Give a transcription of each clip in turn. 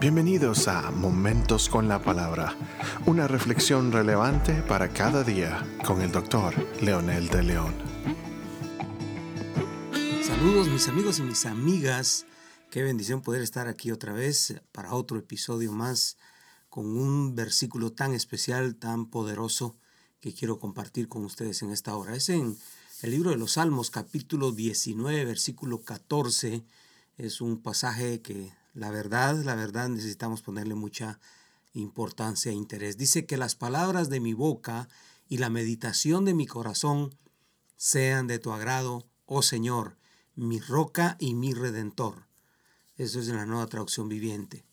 Bienvenidos a Momentos con la Palabra, una reflexión relevante para cada día con el doctor Leonel de León. Saludos mis amigos y mis amigas, qué bendición poder estar aquí otra vez para otro episodio más con un versículo tan especial, tan poderoso que quiero compartir con ustedes en esta hora. Es en el libro de los Salmos capítulo 19, versículo 14. Es un pasaje que la verdad, la verdad necesitamos ponerle mucha importancia e interés. Dice que las palabras de mi boca y la meditación de mi corazón sean de tu agrado, oh Señor, mi roca y mi redentor. Eso es en la nueva traducción viviente.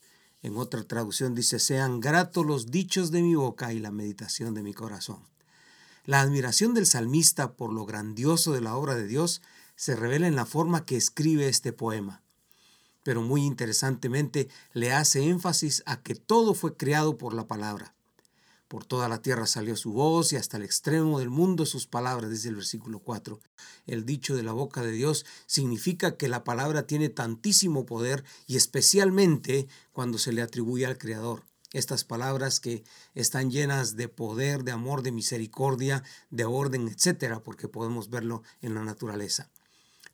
En otra traducción dice, sean gratos los dichos de mi boca y la meditación de mi corazón. La admiración del salmista por lo grandioso de la obra de Dios se revela en la forma que escribe este poema pero muy interesantemente le hace énfasis a que todo fue creado por la palabra. Por toda la tierra salió su voz y hasta el extremo del mundo sus palabras, dice el versículo 4. El dicho de la boca de Dios significa que la palabra tiene tantísimo poder y especialmente cuando se le atribuye al Creador. Estas palabras que están llenas de poder, de amor, de misericordia, de orden, etcétera, porque podemos verlo en la naturaleza.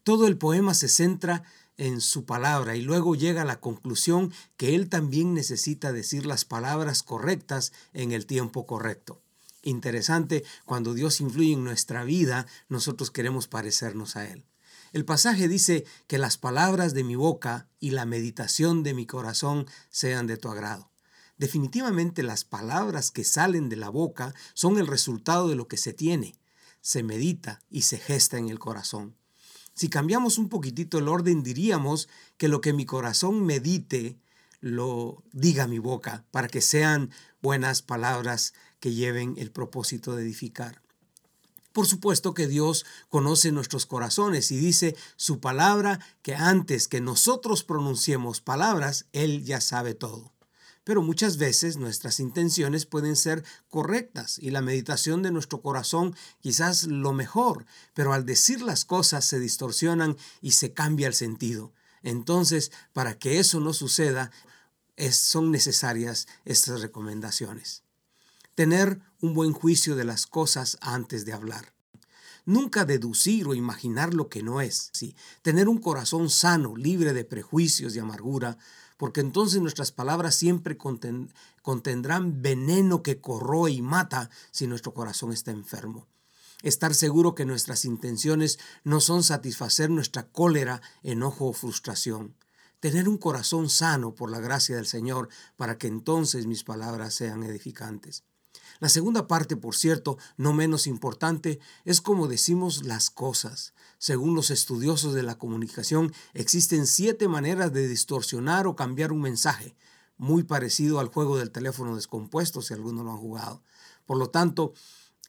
Todo el poema se centra en su palabra y luego llega a la conclusión que él también necesita decir las palabras correctas en el tiempo correcto. Interesante, cuando Dios influye en nuestra vida, nosotros queremos parecernos a Él. El pasaje dice que las palabras de mi boca y la meditación de mi corazón sean de tu agrado. Definitivamente las palabras que salen de la boca son el resultado de lo que se tiene, se medita y se gesta en el corazón. Si cambiamos un poquitito el orden, diríamos que lo que mi corazón medite, lo diga mi boca, para que sean buenas palabras que lleven el propósito de edificar. Por supuesto que Dios conoce nuestros corazones y dice su palabra que antes que nosotros pronunciemos palabras, Él ya sabe todo pero muchas veces nuestras intenciones pueden ser correctas y la meditación de nuestro corazón quizás lo mejor, pero al decir las cosas se distorsionan y se cambia el sentido. Entonces, para que eso no suceda, son necesarias estas recomendaciones. Tener un buen juicio de las cosas antes de hablar. Nunca deducir o imaginar lo que no es. ¿sí? Tener un corazón sano, libre de prejuicios y amargura, porque entonces nuestras palabras siempre contendrán veneno que corroe y mata si nuestro corazón está enfermo. Estar seguro que nuestras intenciones no son satisfacer nuestra cólera, enojo o frustración. Tener un corazón sano por la gracia del Señor para que entonces mis palabras sean edificantes. La segunda parte, por cierto, no menos importante, es cómo decimos las cosas. Según los estudiosos de la comunicación, existen siete maneras de distorsionar o cambiar un mensaje, muy parecido al juego del teléfono descompuesto, si alguno lo han jugado. Por lo tanto,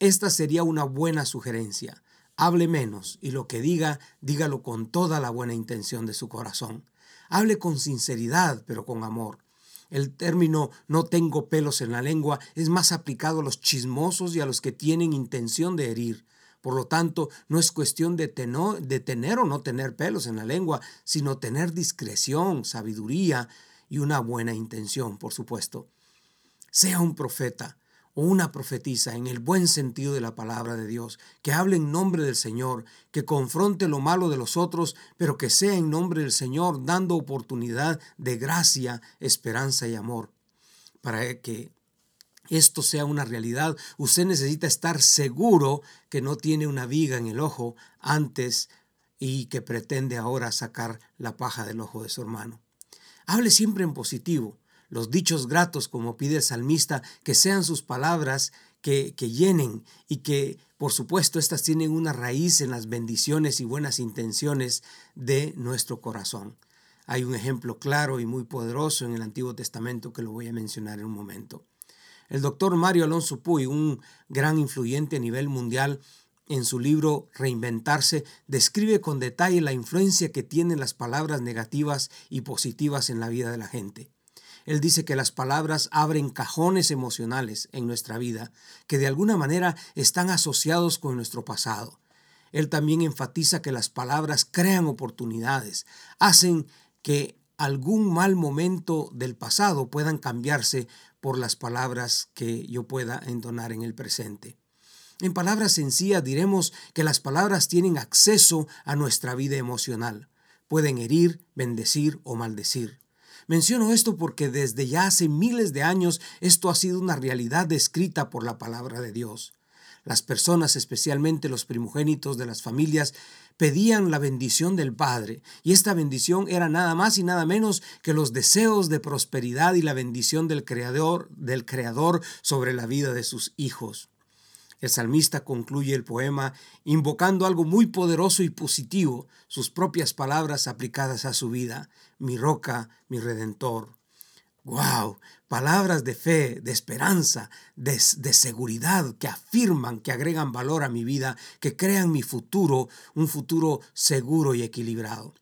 esta sería una buena sugerencia. Hable menos y lo que diga, dígalo con toda la buena intención de su corazón. Hable con sinceridad, pero con amor. El término no tengo pelos en la lengua es más aplicado a los chismosos y a los que tienen intención de herir. Por lo tanto, no es cuestión de, tener o no tener pelos en la lengua, sino tener discreción, sabiduría y una buena intención, por supuesto. Sea un profeta, una profetisa en el buen sentido de la palabra de Dios, que hable en nombre del Señor, que confronte lo malo de los otros, pero que sea en nombre del Señor, dando oportunidad de gracia, esperanza y amor. Para que esto sea una realidad, usted necesita estar seguro que no tiene una viga en el ojo antes y que pretende ahora sacar la paja del ojo de su hermano. Hable siempre en positivo los dichos gratos, como pide el salmista, que sean sus palabras que, que llenen y que, por supuesto, estas tienen una raíz en las bendiciones y buenas intenciones de nuestro corazón. Hay un ejemplo claro y muy poderoso en el Antiguo Testamento que lo voy a mencionar en un momento. El doctor Mario Alonso Puy, un gran influyente a nivel mundial, en su libro Reinventarse, describe con detalle la influencia que tienen las palabras negativas y positivas en la vida de la gente. Él dice que las palabras abren cajones emocionales en nuestra vida que de alguna manera están asociados con nuestro pasado. Él también enfatiza que las palabras crean oportunidades, hacen que algún mal momento del pasado puedan cambiarse por las palabras que yo pueda entonar en el presente. En palabras sencillas diremos que las palabras tienen acceso a nuestra vida emocional. Pueden herir, bendecir o maldecir. Menciono esto porque desde ya hace miles de años esto ha sido una realidad descrita por la palabra de Dios. Las personas, especialmente los primogénitos de las familias, pedían la bendición del Padre, y esta bendición era nada más y nada menos que los deseos de prosperidad y la bendición del Creador, del Creador sobre la vida de sus hijos. El salmista concluye el poema invocando algo muy poderoso y positivo, sus propias palabras aplicadas a su vida, mi roca, mi redentor. ¡Wow! Palabras de fe, de esperanza, de, de, seguridad que afirman, que agregan valor a mi vida, que crean mi futuro, un futuro seguro y equilibrado.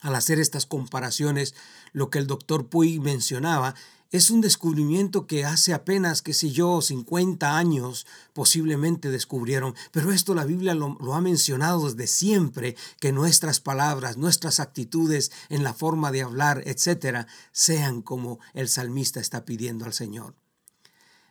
Al hacer estas comparaciones, lo que el doctor Puy mencionaba es un descubrimiento que hace apenas, qué sé yo, 50 años posiblemente descubrieron, pero esto la Biblia lo, lo, ha mencionado desde siempre, que nuestras palabras, nuestras actitudes en la forma de hablar, etcétera, sean como el salmista está pidiendo al Señor.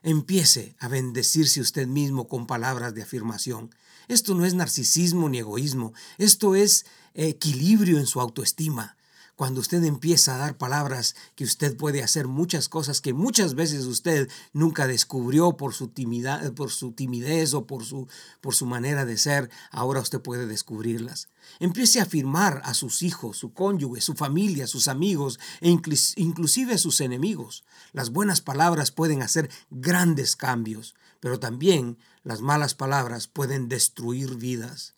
Empiece a bendecirse usted mismo con palabras de afirmación. Esto no es narcisismo ni egoísmo, esto es equilibrio en su autoestima cuando usted empieza a dar palabras que usted puede hacer muchas cosas que muchas veces usted nunca descubrió por su, timidez, por su timidez o por su, por su manera de ser, ahora usted puede descubrirlas. Empiece a afirmar a sus hijos, su cónyuge, su familia, sus amigos e inclusive a sus enemigos. Las buenas palabras pueden hacer grandes cambios, pero también las malas palabras pueden destruir vidas.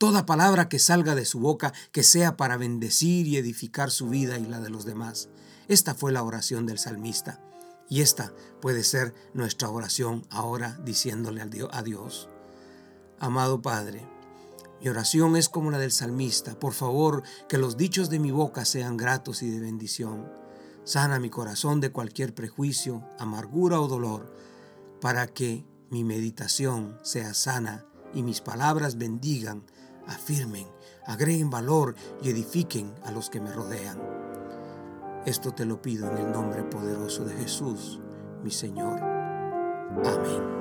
Toda palabra que salga de su boca que sea para bendecir y edificar su vida y la de los demás. Esta fue la oración del salmista. Y esta puede ser nuestra oración ahora diciéndole a Dios. Amado Padre, mi oración es como la del salmista. Por favor, que los dichos de mi boca sean gratos y de bendición. Sana mi corazón de cualquier prejuicio, amargura o dolor, para que mi meditación sea sana y mis palabras bendigan afirmen, agreguen valor y edifiquen a los que me rodean. Esto te lo pido en el nombre poderoso de Jesús, mi Señor. Amén.